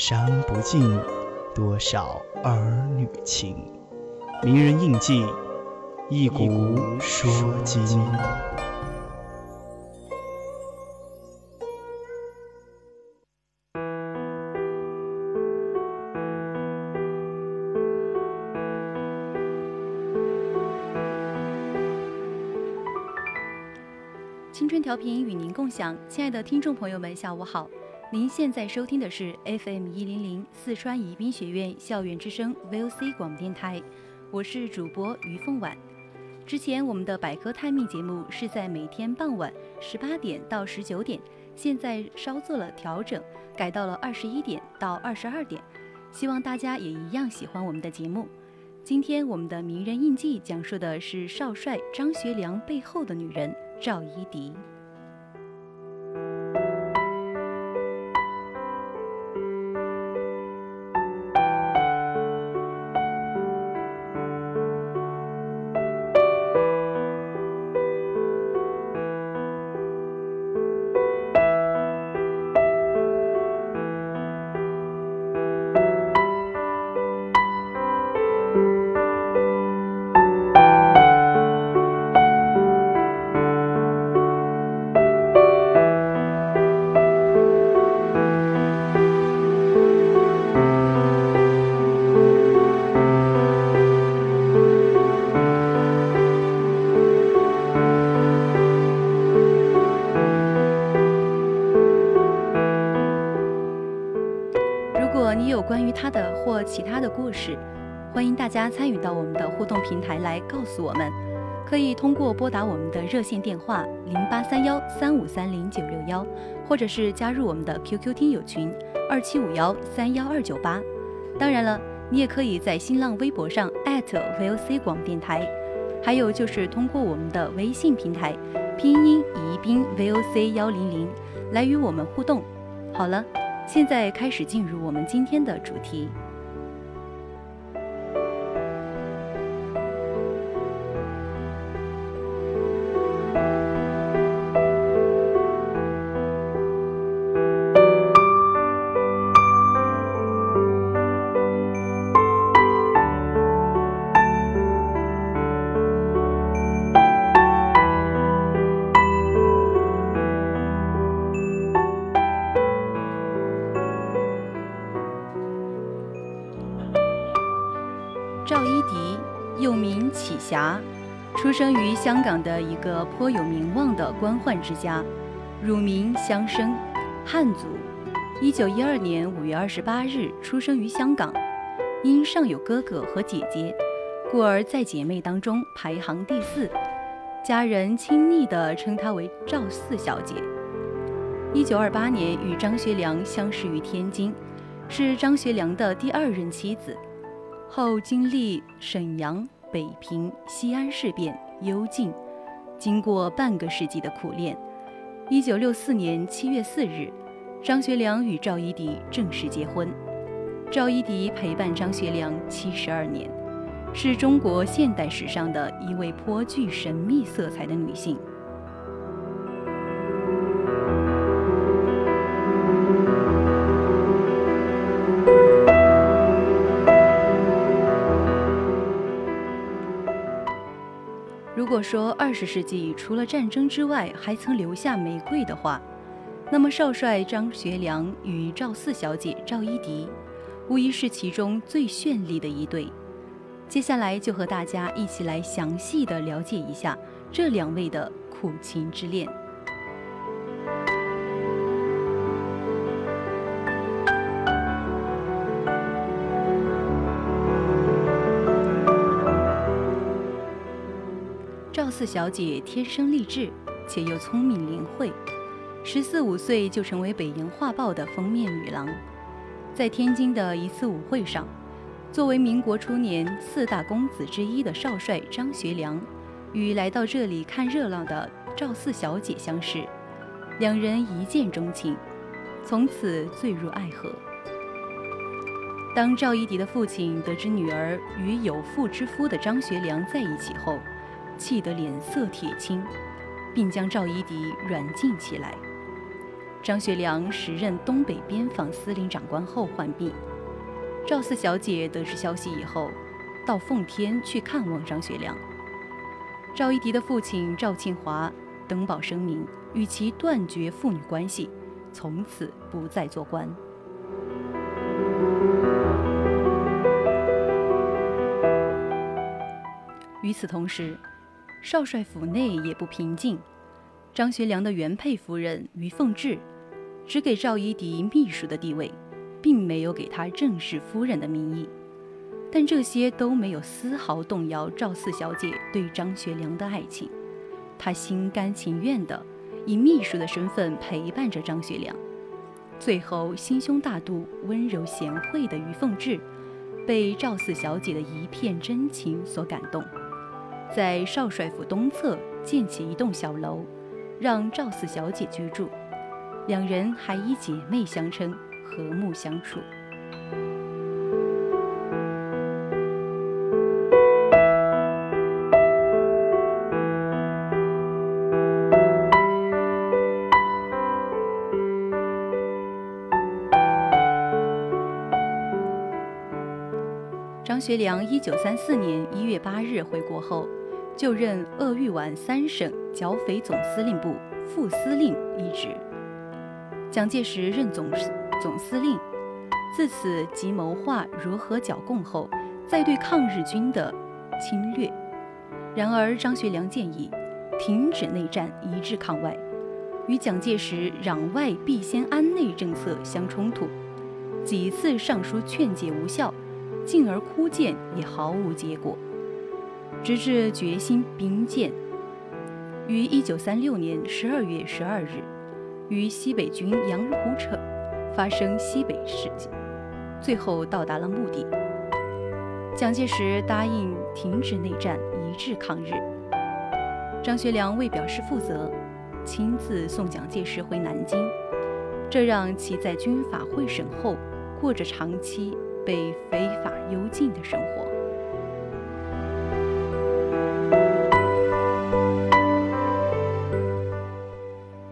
伤不尽多少儿女情。名人印记，一古说今。调频与您共享，亲爱的听众朋友们，下午好！您现在收听的是 FM 一零零四川宜宾学院校园之声 VOC 广播电台，我是主播于凤婉。之前我们的百科探秘节目是在每天傍晚十八点到十九点，现在稍做了调整，改到了二十一点到二十二点，希望大家也一样喜欢我们的节目。今天我们的名人印记讲述的是少帅张学良背后的女人赵一荻。或其他的故事，欢迎大家参与到我们的互动平台来告诉我们。可以通过拨打我们的热线电话零八三幺三五三零九六幺，或者是加入我们的 QQ 听友群二七五幺三幺二九八。当然了，你也可以在新浪微博上 @VOC 广电台，还有就是通过我们的微信平台拼音宜宾 VOC 幺零零来与我们互动。好了，现在开始进入我们今天的主题。生于香港的一个颇有名望的官宦之家，乳名香生，汉族。一九一二年五月二十八日出生于香港，因上有哥哥和姐姐，故而在姐妹当中排行第四，家人亲昵地称她为赵四小姐。一九二八年与张学良相识于天津，是张学良的第二任妻子，后经历沈阳。北平、西安事变、幽静，经过半个世纪的苦练，一九六四年七月四日，张学良与赵一荻正式结婚。赵一荻陪伴张学良七十二年，是中国现代史上的一位颇具神秘色彩的女性。如果说二十世纪除了战争之外还曾留下玫瑰的话，那么少帅张学良与赵四小姐赵一荻，无疑是其中最绚丽的一对。接下来就和大家一起来详细的了解一下这两位的苦情之恋。四小姐天生丽质，且又聪明灵慧，十四五岁就成为《北洋画报》的封面女郎。在天津的一次舞会上，作为民国初年四大公子之一的少帅张学良，与来到这里看热闹的赵四小姐相识，两人一见钟情，从此坠入爱河。当赵一荻的父亲得知女儿与有妇之夫的张学良在一起后，气得脸色铁青，并将赵一荻软禁起来。张学良时任东北边防司令长官后患病，赵四小姐得知消息以后，到奉天去看望张学良。赵一荻的父亲赵庆华登报声明，与其断绝父女关系，从此不再做官。与此同时，少帅府内也不平静。张学良的原配夫人于凤至，只给赵一荻秘书的地位，并没有给她正式夫人的名义。但这些都没有丝毫动摇赵四小姐对张学良的爱情。她心甘情愿地以秘书的身份陪伴着张学良。最后，心胸大度、温柔贤惠的于凤至，被赵四小姐的一片真情所感动。在少帅府东侧建起一栋小楼，让赵四小姐居住，两人还以姐妹相称，和睦相处。张学良一九三四年一月八日回国后。就任鄂豫皖三省剿匪总司令部副司令一职。蒋介石任总总司令，自此即谋划如何剿共后，再对抗日军的侵略。然而张学良建议停止内战，一致抗外，与蒋介石攘外必先安内政策相冲突，几次上书劝解无效，进而哭谏也毫无结果。直至决心兵谏，于一九三六年十二月十二日，与西北军杨虎城发生西北事件，最后到达了目的。蒋介石答应停止内战，一致抗日。张学良为表示负责，亲自送蒋介石回南京，这让其在军法会审后，过着长期被非法幽禁的生活。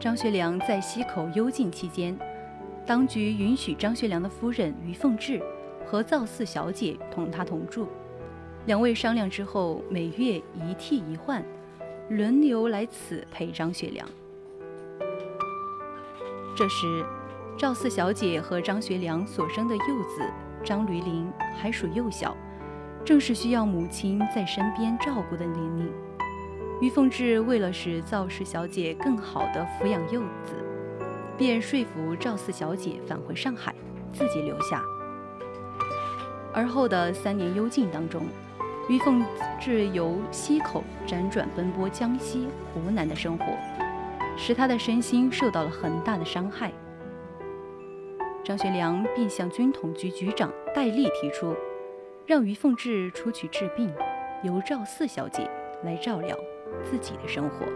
张学良在溪口幽禁期间，当局允许张学良的夫人于凤至和赵四小姐同他同住。两位商量之后，每月一替一换，轮流来此陪张学良。这时，赵四小姐和张学良所生的幼子张驴林还属幼小，正是需要母亲在身边照顾的年龄。于凤至为了使赵氏小姐更好地抚养幼子，便说服赵四小姐返回上海，自己留下。而后的三年幽禁当中，于凤至由溪口辗转奔波江西、湖南的生活，使她的身心受到了很大的伤害。张学良便向军统局局长戴笠提出，让于凤至出去治病，由赵四小姐来照料。自己的生活。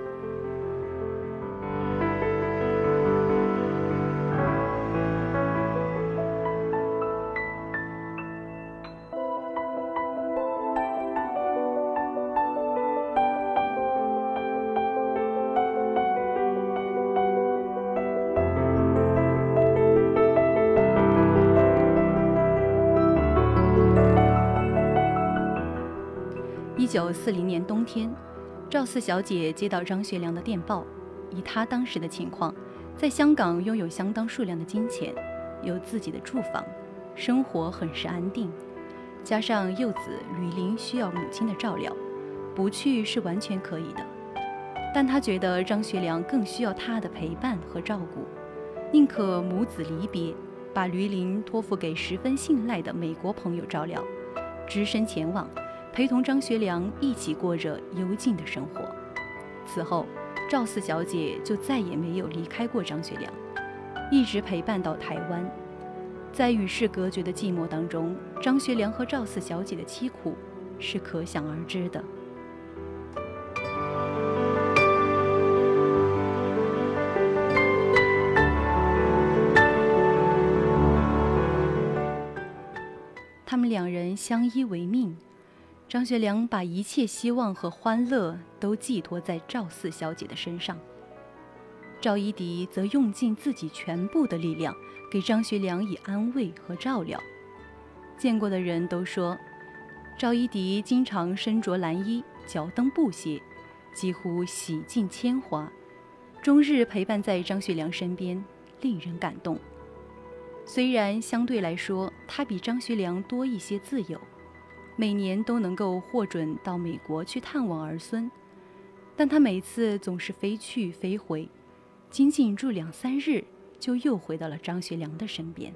一九四零年冬天。赵四小姐接到张学良的电报，以她当时的情况，在香港拥有相当数量的金钱，有自己的住房，生活很是安定。加上幼子吕林需要母亲的照料，不去是完全可以的。但他觉得张学良更需要他的陪伴和照顾，宁可母子离别，把吕林托付给十分信赖的美国朋友照料，只身前往，陪同张学良一起过着幽静的生活。此后，赵四小姐就再也没有离开过张学良，一直陪伴到台湾。在与世隔绝的寂寞当中，张学良和赵四小姐的凄苦是可想而知的。他们两人相依为命，张学良把一切希望和欢乐都寄托在赵四小姐的身上，赵一荻则用尽自己全部的力量。给张学良以安慰和照料，见过的人都说，赵一荻经常身着蓝衣，脚蹬布鞋，几乎洗尽铅华，终日陪伴在张学良身边，令人感动。虽然相对来说，他比张学良多一些自由，每年都能够获准到美国去探望儿孙，但他每次总是飞去飞回，仅仅住两三日。就又回到了张学良的身边。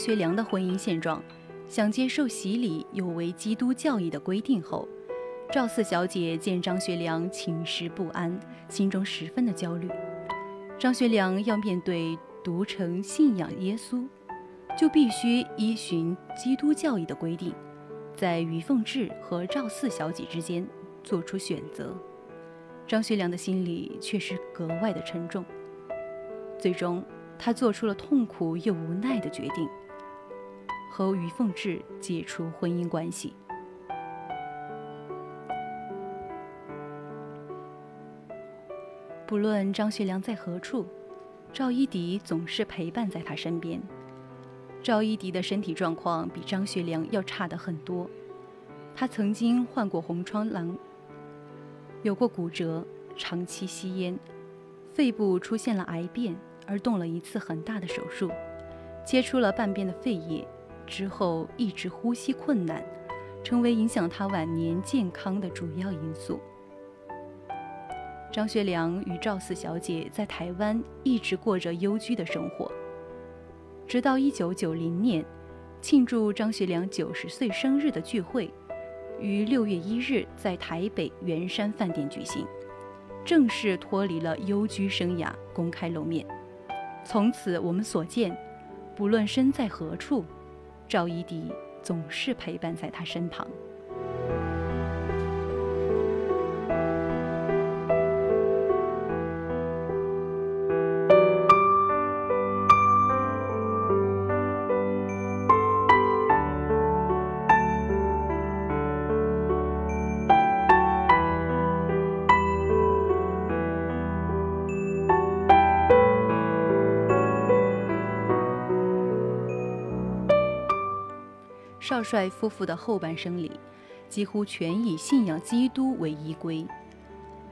学良的婚姻现状，想接受洗礼有违基督教义的规定后，赵四小姐见张学良寝食不安，心中十分的焦虑。张学良要面对独诚信仰耶稣，就必须依循基督教义的规定，在于凤至和赵四小姐之间做出选择。张学良的心里却是格外的沉重。最终。他做出了痛苦又无奈的决定，和于凤至解除婚姻关系。不论张学良在何处，赵一荻总是陪伴在他身边。赵一荻的身体状况比张学良要差的很多，他曾经患过红疮狼，有过骨折，长期吸烟，肺部出现了癌变。而动了一次很大的手术，切出了半边的肺叶，之后一直呼吸困难，成为影响他晚年健康的主要因素。张学良与赵四小姐在台湾一直过着幽居的生活，直到一九九零年，庆祝张学良九十岁生日的聚会，于六月一日在台北圆山饭店举行，正式脱离了幽居生涯，公开露面。从此，我们所见，不论身在何处，赵一荻总是陪伴在他身旁。少帅夫妇的后半生里，几乎全以信仰基督为依归。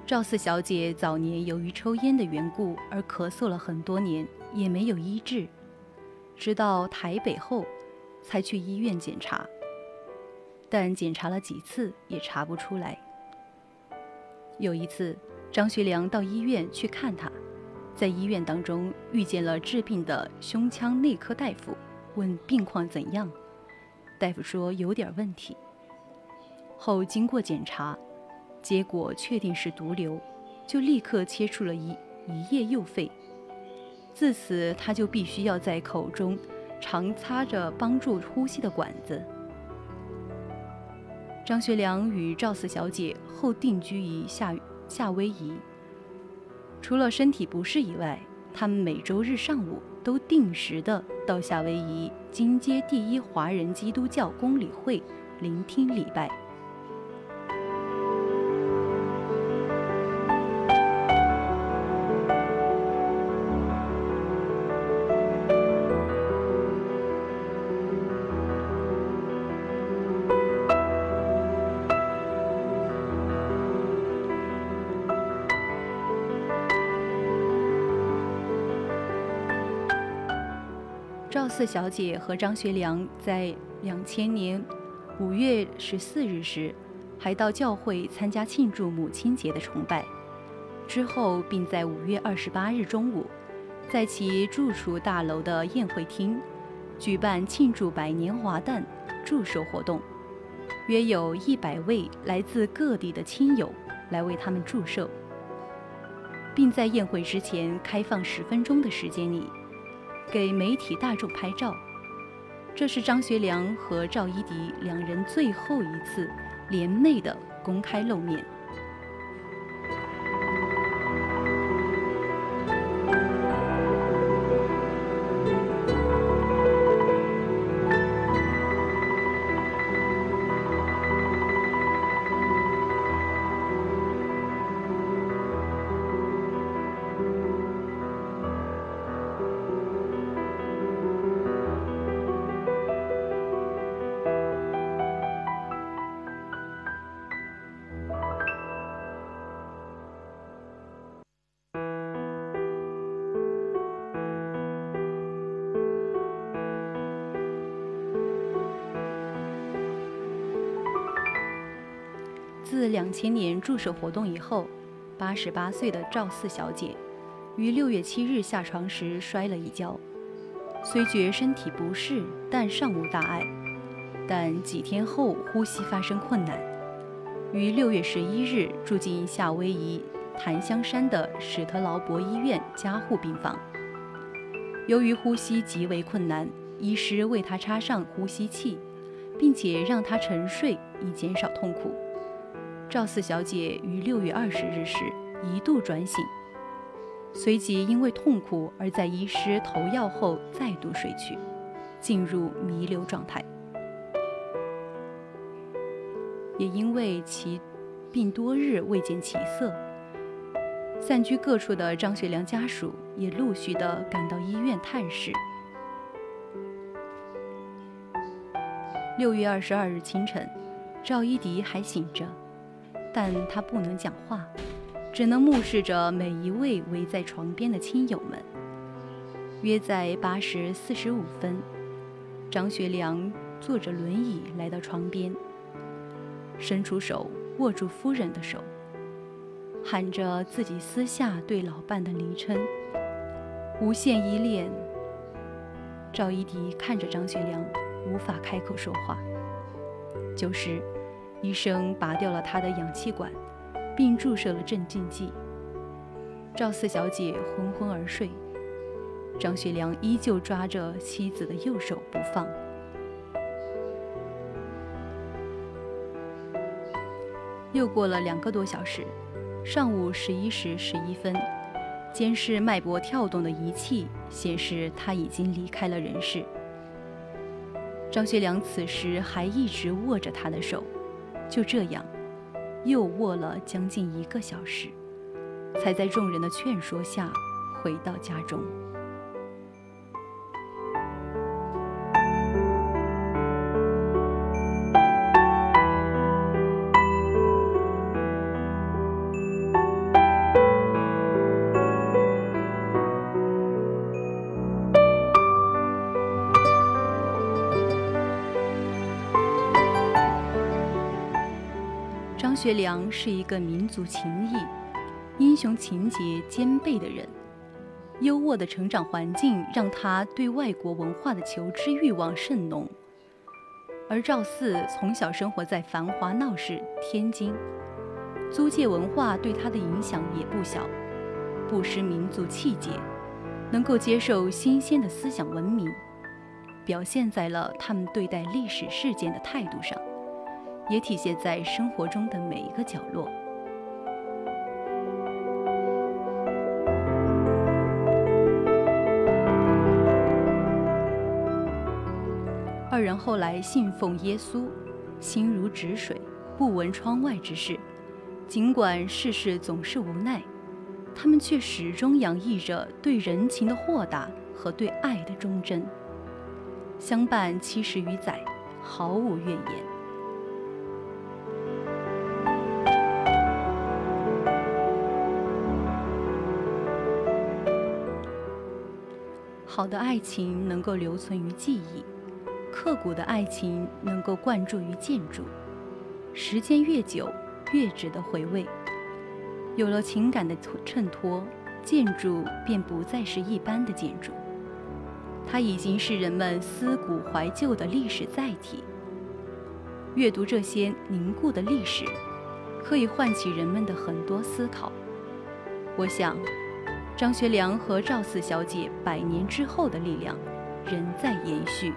赵四小姐早年由于抽烟的缘故而咳嗽了很多年，也没有医治，直到台北后，才去医院检查。但检查了几次也查不出来。有一次，张学良到医院去看他，在医院当中遇见了治病的胸腔内科大夫，问病况怎样。大夫说有点问题，后经过检查，结果确定是毒瘤，就立刻切除了一一叶右肺。自此，他就必须要在口中常插着帮助呼吸的管子。张学良与赵四小姐后定居于夏夏威夷。除了身体不适以外，他们每周日上午都定时的到夏威夷金街第一华人基督教公理会聆听礼拜。四小姐和张学良在两千年五月十四日时，还到教会参加庆祝母亲节的崇拜。之后，并在五月二十八日中午，在其住处大楼的宴会厅举办庆祝百年华诞祝寿活动，约有一百位来自各地的亲友来为他们祝寿，并在宴会之前开放十分钟的时间里。给媒体大众拍照，这是张学良和赵一荻两人最后一次联袂的公开露面。两千年祝寿活动以后，八十八岁的赵四小姐于六月七日下床时摔了一跤，虽觉身体不适，但尚无大碍。但几天后呼吸发生困难，于六月十一日住进夏威夷檀香山的史特劳伯医院加护病房。由于呼吸极为困难，医师为她插上呼吸器，并且让她沉睡以减少痛苦。赵四小姐于六月二十日时一度转醒，随即因为痛苦而在医师投药后再度睡去，进入弥留状态。也因为其病多日未见起色，散居各处的张学良家属也陆续的赶到医院探视。六月二十二日清晨，赵一荻还醒着。但他不能讲话，只能目视着每一位围在床边的亲友们。约在八时四十五分，张学良坐着轮椅来到床边，伸出手握住夫人的手，喊着自己私下对老伴的昵称，无限依恋。赵一荻看着张学良，无法开口说话。就是。医生拔掉了他的氧气管，并注射了镇静剂。赵四小姐昏昏而睡，张学良依旧抓着妻子的右手不放。又过了两个多小时，上午十一时十一分，监视脉搏跳动的仪器显示他已经离开了人世。张学良此时还一直握着他的手。就这样，又卧了将近一个小时，才在众人的劝说下回到家中。学良是一个民族情谊、英雄情节兼备的人。优渥的成长环境让他对外国文化的求知欲望甚浓，而赵四从小生活在繁华闹市天津，租界文化对他的影响也不小，不失民族气节，能够接受新鲜的思想文明，表现在了他们对待历史事件的态度上。也体现在生活中的每一个角落。二人后来信奉耶稣，心如止水，不闻窗外之事。尽管世事总是无奈，他们却始终洋溢着对人情的豁达和对爱的忠贞。相伴七十余载，毫无怨言。好的爱情能够留存于记忆。刻骨的爱情能够灌注于建筑，时间越久，越值得回味。有了情感的衬托，建筑便不再是一般的建筑，它已经是人们思古怀旧的历史载体。阅读这些凝固的历史，可以唤起人们的很多思考。我想，张学良和赵四小姐百年之后的力量，仍在延续。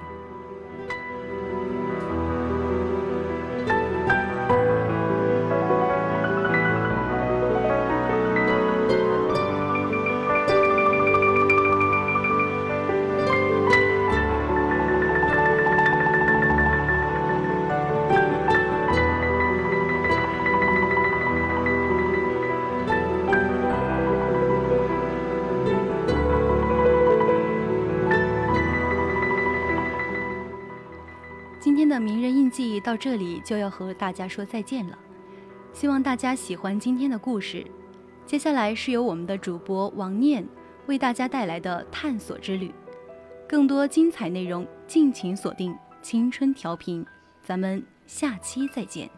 到这里就要和大家说再见了，希望大家喜欢今天的故事。接下来是由我们的主播王念为大家带来的探索之旅，更多精彩内容敬请锁定青春调频，咱们下期再见。